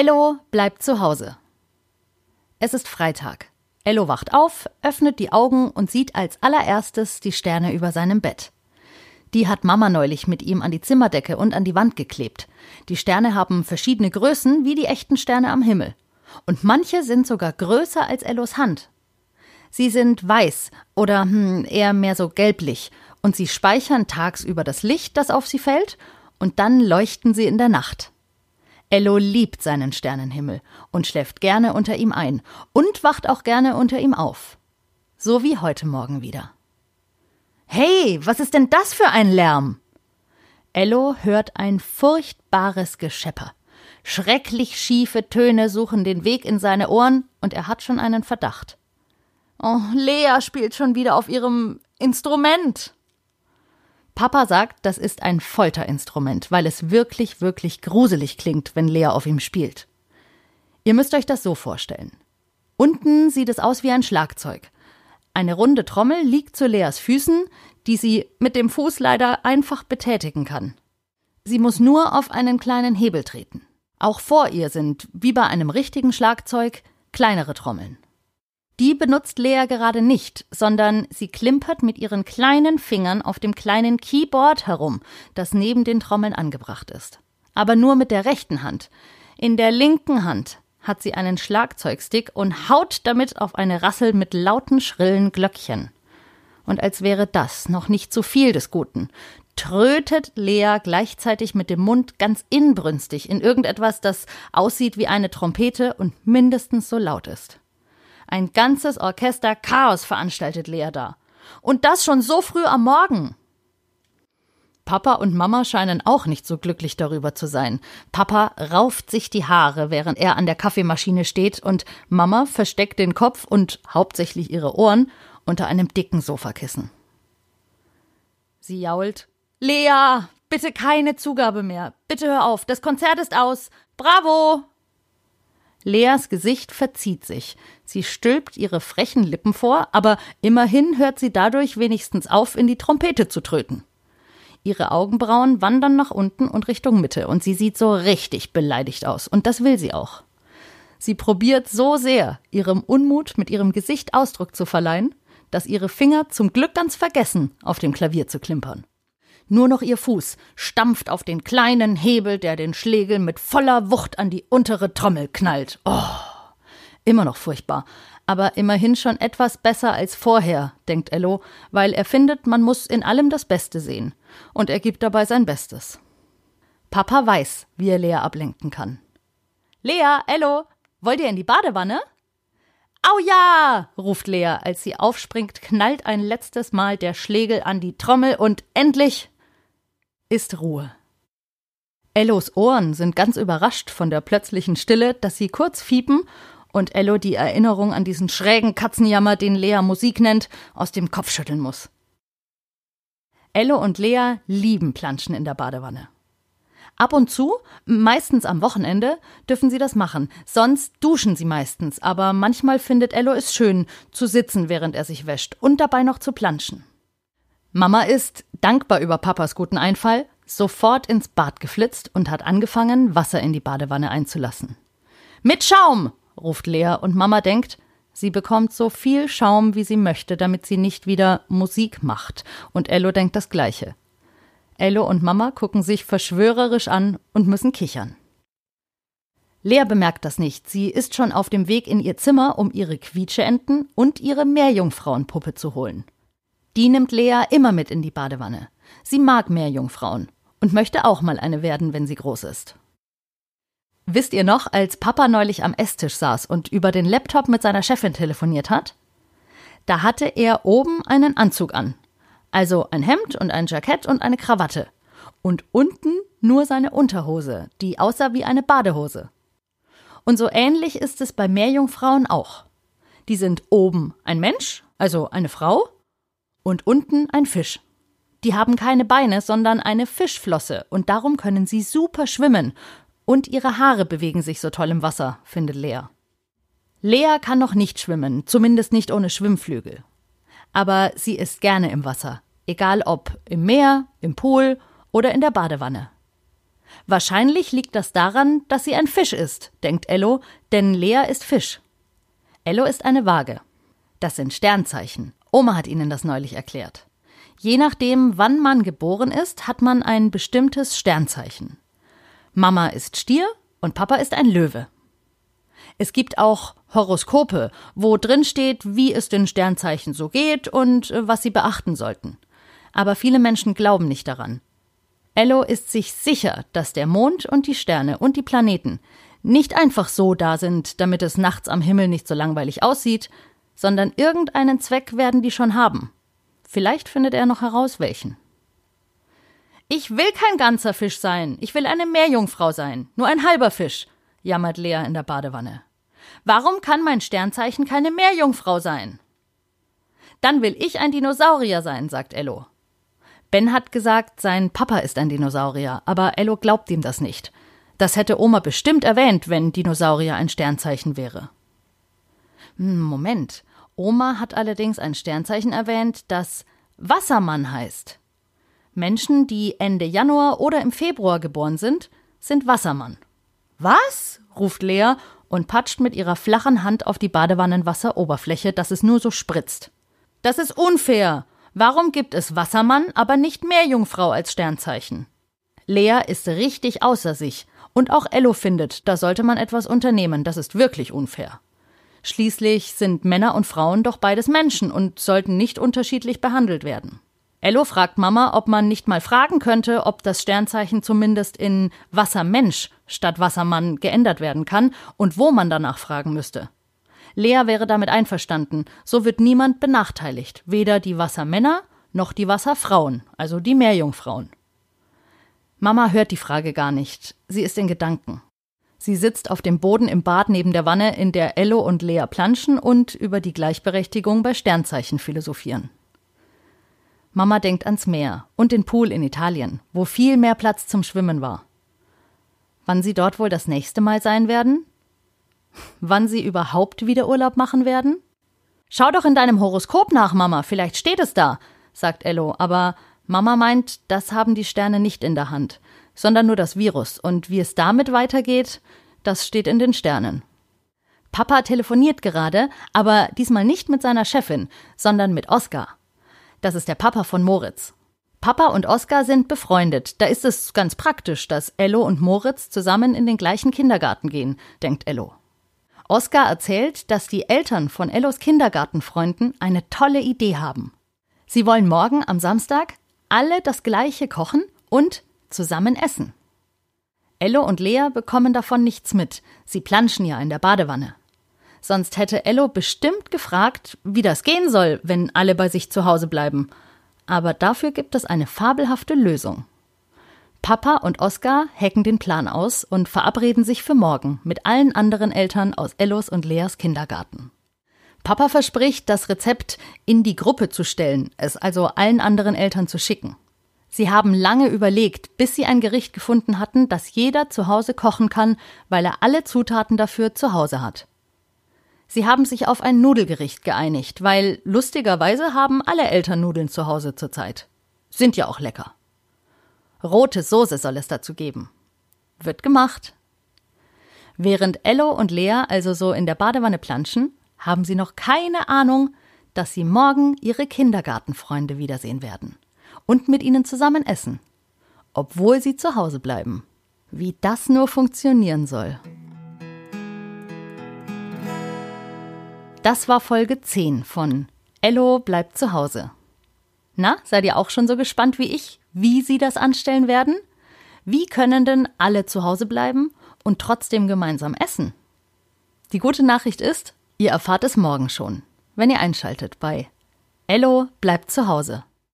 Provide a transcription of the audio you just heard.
Ello bleibt zu Hause. Es ist Freitag. Ello wacht auf, öffnet die Augen und sieht als allererstes die Sterne über seinem Bett. Die hat Mama neulich mit ihm an die Zimmerdecke und an die Wand geklebt. Die Sterne haben verschiedene Größen wie die echten Sterne am Himmel. Und manche sind sogar größer als Ellos Hand. Sie sind weiß oder hm, eher mehr so gelblich und sie speichern tagsüber das Licht, das auf sie fällt, und dann leuchten sie in der Nacht. Ello liebt seinen Sternenhimmel und schläft gerne unter ihm ein und wacht auch gerne unter ihm auf. So wie heute Morgen wieder. Hey, was ist denn das für ein Lärm? Ello hört ein furchtbares Geschepper. Schrecklich schiefe Töne suchen den Weg in seine Ohren und er hat schon einen Verdacht. Oh, Lea spielt schon wieder auf ihrem Instrument. Papa sagt, das ist ein Folterinstrument, weil es wirklich, wirklich gruselig klingt, wenn Lea auf ihm spielt. Ihr müsst euch das so vorstellen. Unten sieht es aus wie ein Schlagzeug. Eine runde Trommel liegt zu Leas Füßen, die sie mit dem Fuß leider einfach betätigen kann. Sie muss nur auf einen kleinen Hebel treten. Auch vor ihr sind, wie bei einem richtigen Schlagzeug, kleinere Trommeln. Die benutzt Lea gerade nicht, sondern sie klimpert mit ihren kleinen Fingern auf dem kleinen Keyboard herum, das neben den Trommeln angebracht ist. Aber nur mit der rechten Hand. In der linken Hand hat sie einen Schlagzeugstick und haut damit auf eine Rassel mit lauten, schrillen Glöckchen. Und als wäre das noch nicht zu viel des Guten, trötet Lea gleichzeitig mit dem Mund ganz inbrünstig in irgendetwas, das aussieht wie eine Trompete und mindestens so laut ist. Ein ganzes Orchester Chaos veranstaltet Lea da. Und das schon so früh am Morgen. Papa und Mama scheinen auch nicht so glücklich darüber zu sein. Papa rauft sich die Haare, während er an der Kaffeemaschine steht, und Mama versteckt den Kopf und hauptsächlich ihre Ohren unter einem dicken Sofakissen. Sie jault Lea, bitte keine Zugabe mehr. Bitte hör auf, das Konzert ist aus. Bravo. Leas Gesicht verzieht sich. Sie stülpt ihre frechen Lippen vor, aber immerhin hört sie dadurch wenigstens auf, in die Trompete zu tröten. Ihre Augenbrauen wandern nach unten und Richtung Mitte, und sie sieht so richtig beleidigt aus, und das will sie auch. Sie probiert so sehr, ihrem Unmut mit ihrem Gesicht Ausdruck zu verleihen, dass ihre Finger zum Glück ganz vergessen, auf dem Klavier zu klimpern. Nur noch ihr Fuß stampft auf den kleinen Hebel, der den Schlegel mit voller Wucht an die untere Trommel knallt. Oh, immer noch furchtbar. Aber immerhin schon etwas besser als vorher, denkt Ello, weil er findet, man muss in allem das Beste sehen. Und er gibt dabei sein Bestes. Papa weiß, wie er Lea ablenken kann. Lea, Ello, wollt ihr in die Badewanne? Au ja! ruft Lea, als sie aufspringt, knallt ein letztes Mal der Schlegel an die Trommel und endlich ist Ruhe. Ellos Ohren sind ganz überrascht von der plötzlichen Stille, dass sie kurz fiepen und Ello die Erinnerung an diesen schrägen Katzenjammer, den Lea Musik nennt, aus dem Kopf schütteln muss. Ello und Lea lieben Planschen in der Badewanne. Ab und zu, meistens am Wochenende, dürfen sie das machen. Sonst duschen sie meistens, aber manchmal findet Ello es schön, zu sitzen, während er sich wäscht und dabei noch zu planschen. Mama ist, dankbar über Papas guten Einfall, sofort ins Bad geflitzt und hat angefangen, Wasser in die Badewanne einzulassen. Mit Schaum! ruft Lea und Mama denkt, sie bekommt so viel Schaum, wie sie möchte, damit sie nicht wieder Musik macht. Und Ello denkt das Gleiche. Ello und Mama gucken sich verschwörerisch an und müssen kichern. Lea bemerkt das nicht. Sie ist schon auf dem Weg in ihr Zimmer, um ihre Quietscheenten und ihre Meerjungfrauenpuppe zu holen. Die nimmt Lea immer mit in die Badewanne. Sie mag Meerjungfrauen und möchte auch mal eine werden, wenn sie groß ist. Wisst ihr noch, als Papa neulich am Esstisch saß und über den Laptop mit seiner Chefin telefoniert hat? Da hatte er oben einen Anzug an. Also ein Hemd und ein Jackett und eine Krawatte. Und unten nur seine Unterhose, die aussah wie eine Badehose. Und so ähnlich ist es bei Meerjungfrauen auch. Die sind oben ein Mensch, also eine Frau, und unten ein Fisch. Die haben keine Beine, sondern eine Fischflosse und darum können sie super schwimmen. Und ihre Haare bewegen sich so toll im Wasser, findet Lea. Lea kann noch nicht schwimmen, zumindest nicht ohne Schwimmflügel. Aber sie ist gerne im Wasser, egal ob im Meer, im Pool oder in der Badewanne. Wahrscheinlich liegt das daran, dass sie ein Fisch ist, denkt Ello, denn Lea ist Fisch. Ello ist eine Waage. Das sind Sternzeichen. Oma hat ihnen das neulich erklärt. Je nachdem, wann man geboren ist, hat man ein bestimmtes Sternzeichen. Mama ist Stier und Papa ist ein Löwe. Es gibt auch Horoskope, wo drin steht, wie es den Sternzeichen so geht und äh, was sie beachten sollten. Aber viele Menschen glauben nicht daran. Ello ist sich sicher, dass der Mond und die Sterne und die Planeten nicht einfach so da sind, damit es nachts am Himmel nicht so langweilig aussieht, sondern irgendeinen Zweck werden die schon haben. Vielleicht findet er noch heraus, welchen. Ich will kein ganzer Fisch sein, ich will eine Meerjungfrau sein, nur ein halber Fisch, jammert Lea in der Badewanne. Warum kann mein Sternzeichen keine Meerjungfrau sein? Dann will ich ein Dinosaurier sein, sagt Ello. Ben hat gesagt, sein Papa ist ein Dinosaurier, aber Ello glaubt ihm das nicht. Das hätte Oma bestimmt erwähnt, wenn Dinosaurier ein Sternzeichen wäre. Hm, Moment. Oma hat allerdings ein Sternzeichen erwähnt, das Wassermann heißt. Menschen, die Ende Januar oder im Februar geboren sind, sind Wassermann. Was? ruft Lea und patscht mit ihrer flachen Hand auf die Badewannenwasseroberfläche, dass es nur so spritzt. Das ist unfair. Warum gibt es Wassermann, aber nicht Meerjungfrau als Sternzeichen? Lea ist richtig außer sich. Und auch Ello findet, da sollte man etwas unternehmen. Das ist wirklich unfair. Schließlich sind Männer und Frauen doch beides Menschen und sollten nicht unterschiedlich behandelt werden. Ello fragt Mama, ob man nicht mal fragen könnte, ob das Sternzeichen zumindest in Wassermensch statt Wassermann geändert werden kann und wo man danach fragen müsste. Lea wäre damit einverstanden, so wird niemand benachteiligt, weder die Wassermänner noch die Wasserfrauen, also die Meerjungfrauen. Mama hört die Frage gar nicht, sie ist in Gedanken. Sie sitzt auf dem Boden im Bad neben der Wanne, in der Ello und Lea planschen und über die Gleichberechtigung bei Sternzeichen philosophieren. Mama denkt ans Meer und den Pool in Italien, wo viel mehr Platz zum Schwimmen war. Wann sie dort wohl das nächste Mal sein werden? Wann sie überhaupt wieder Urlaub machen werden? Schau doch in deinem Horoskop nach, Mama, vielleicht steht es da, sagt Ello, aber Mama meint, das haben die Sterne nicht in der Hand sondern nur das Virus. Und wie es damit weitergeht, das steht in den Sternen. Papa telefoniert gerade, aber diesmal nicht mit seiner Chefin, sondern mit Oskar. Das ist der Papa von Moritz. Papa und Oskar sind befreundet. Da ist es ganz praktisch, dass Ello und Moritz zusammen in den gleichen Kindergarten gehen, denkt Ello. Oskar erzählt, dass die Eltern von Ellos Kindergartenfreunden eine tolle Idee haben. Sie wollen morgen am Samstag alle das gleiche kochen und zusammen essen. Ello und Lea bekommen davon nichts mit, sie planschen ja in der Badewanne. Sonst hätte Ello bestimmt gefragt, wie das gehen soll, wenn alle bei sich zu Hause bleiben. Aber dafür gibt es eine fabelhafte Lösung. Papa und Oskar hacken den Plan aus und verabreden sich für morgen mit allen anderen Eltern aus Ellos und Leas Kindergarten. Papa verspricht, das Rezept in die Gruppe zu stellen, es also allen anderen Eltern zu schicken. Sie haben lange überlegt, bis sie ein Gericht gefunden hatten, das jeder zu Hause kochen kann, weil er alle Zutaten dafür zu Hause hat. Sie haben sich auf ein Nudelgericht geeinigt, weil lustigerweise haben alle Eltern Nudeln zu Hause zurzeit. Sind ja auch lecker. Rote Soße soll es dazu geben. Wird gemacht. Während Ello und Lea also so in der Badewanne planschen, haben sie noch keine Ahnung, dass sie morgen ihre Kindergartenfreunde wiedersehen werden und mit ihnen zusammen essen, obwohl sie zu Hause bleiben. Wie das nur funktionieren soll. Das war Folge 10 von Ello bleibt zu Hause. Na, seid ihr auch schon so gespannt wie ich, wie sie das anstellen werden? Wie können denn alle zu Hause bleiben und trotzdem gemeinsam essen? Die gute Nachricht ist, ihr erfahrt es morgen schon, wenn ihr einschaltet bei Ello bleibt zu Hause.